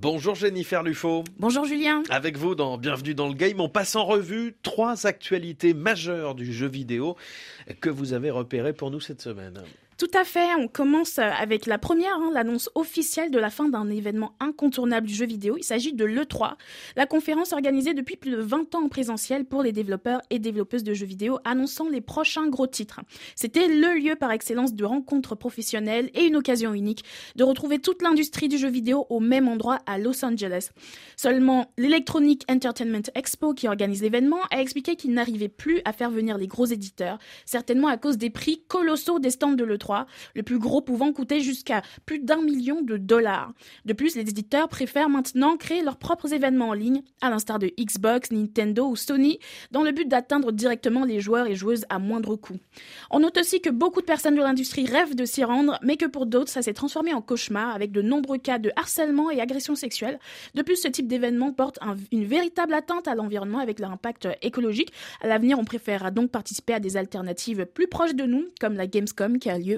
Bonjour Jennifer Lufo. Bonjour Julien. Avec vous dans Bienvenue dans le Game, on passe en revue trois actualités majeures du jeu vidéo que vous avez repérées pour nous cette semaine. Tout à fait, on commence avec la première, hein, l'annonce officielle de la fin d'un événement incontournable du jeu vidéo. Il s'agit de l'E3, la conférence organisée depuis plus de 20 ans en présentiel pour les développeurs et développeuses de jeux vidéo, annonçant les prochains gros titres. C'était le lieu par excellence de rencontres professionnelles et une occasion unique de retrouver toute l'industrie du jeu vidéo au même endroit à Los Angeles. Seulement, l'Electronic Entertainment Expo, qui organise l'événement, a expliqué qu'il n'arrivait plus à faire venir les gros éditeurs, certainement à cause des prix colossaux des stands de l'E3 le plus gros pouvant coûter jusqu'à plus d'un million de dollars. De plus, les éditeurs préfèrent maintenant créer leurs propres événements en ligne, à l'instar de Xbox, Nintendo ou Sony, dans le but d'atteindre directement les joueurs et joueuses à moindre coût. On note aussi que beaucoup de personnes de l'industrie rêvent de s'y rendre, mais que pour d'autres, ça s'est transformé en cauchemar avec de nombreux cas de harcèlement et agression sexuelle. De plus, ce type d'événement porte une véritable atteinte à l'environnement avec leur impact écologique. À l'avenir, on préférera donc participer à des alternatives plus proches de nous, comme la Gamescom qui a lieu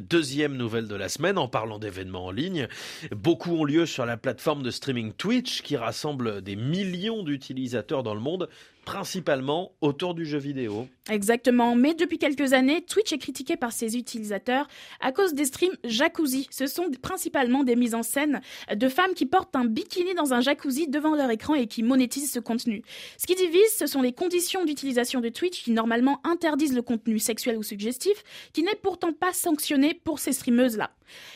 Deuxième nouvelle de la semaine, en parlant d'événements en ligne, beaucoup ont lieu sur la plateforme de streaming Twitch qui rassemble des millions d'utilisateurs dans le monde principalement autour du jeu vidéo. Exactement, mais depuis quelques années, Twitch est critiqué par ses utilisateurs à cause des streams jacuzzi. Ce sont principalement des mises en scène de femmes qui portent un bikini dans un jacuzzi devant leur écran et qui monétisent ce contenu. Ce qui divise, ce sont les conditions d'utilisation de Twitch qui normalement interdisent le contenu sexuel ou suggestif, qui n'est pourtant pas sanctionné pour ces streameuses-là.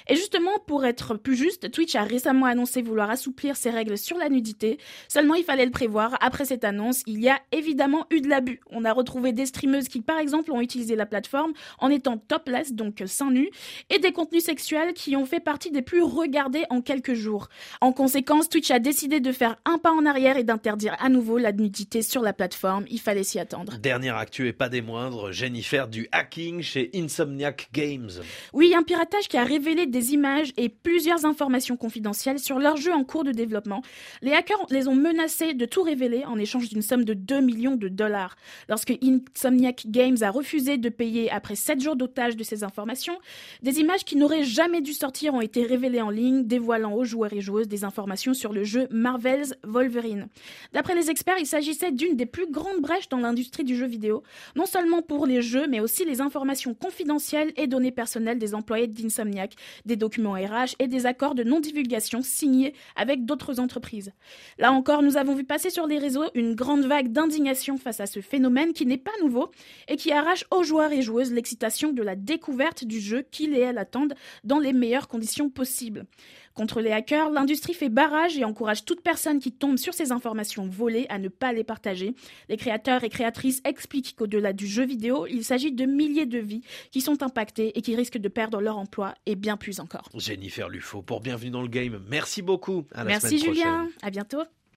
Et justement, pour être plus juste, Twitch a récemment annoncé vouloir assouplir ses règles sur la nudité. Seulement, il fallait le prévoir. Après cette annonce, il y a évidemment eu de l'abus. On a retrouvé des streameuses qui, par exemple, ont utilisé la plateforme en étant topless, donc seins nus, et des contenus sexuels qui ont fait partie des plus regardés en quelques jours. En conséquence, Twitch a décidé de faire un pas en arrière et d'interdire à nouveau la nudité sur la plateforme. Il fallait s'y attendre. Dernière actu et pas des moindres, Jennifer du hacking chez Insomniac Games. Oui, un piratage qui a révélé des images et plusieurs informations confidentielles sur leur jeu en cours de développement. Les hackers les ont menacés de tout révéler en échange d'une somme de 2 millions de dollars. Lorsque Insomniac Games a refusé de payer après 7 jours d'otage de ces informations, des images qui n'auraient jamais dû sortir ont été révélées en ligne, dévoilant aux joueurs et joueuses des informations sur le jeu Marvel's Wolverine. D'après les experts, il s'agissait d'une des plus grandes brèches dans l'industrie du jeu vidéo, non seulement pour les jeux, mais aussi les informations confidentielles et données personnelles des employés d'Insomniac, des documents RH et des accords de non-divulgation signés avec d'autres entreprises. Là encore, nous avons vu passer sur les réseaux une grande vague d'indignation face à ce phénomène qui n'est pas nouveau et qui arrache aux joueurs et joueuses l'excitation de la découverte du jeu qu'ils et elles attendent dans les meilleures conditions possibles. Contre les hackers, l'industrie fait barrage et encourage toute personne qui tombe sur ces informations volées à ne pas les partager. Les créateurs et créatrices expliquent qu'au-delà du jeu vidéo, il s'agit de milliers de vies qui sont impactées et qui risquent de perdre leur emploi et bien plus encore. Jennifer Lufo pour Bienvenue dans le Game. Merci beaucoup. Merci Julien. À bientôt.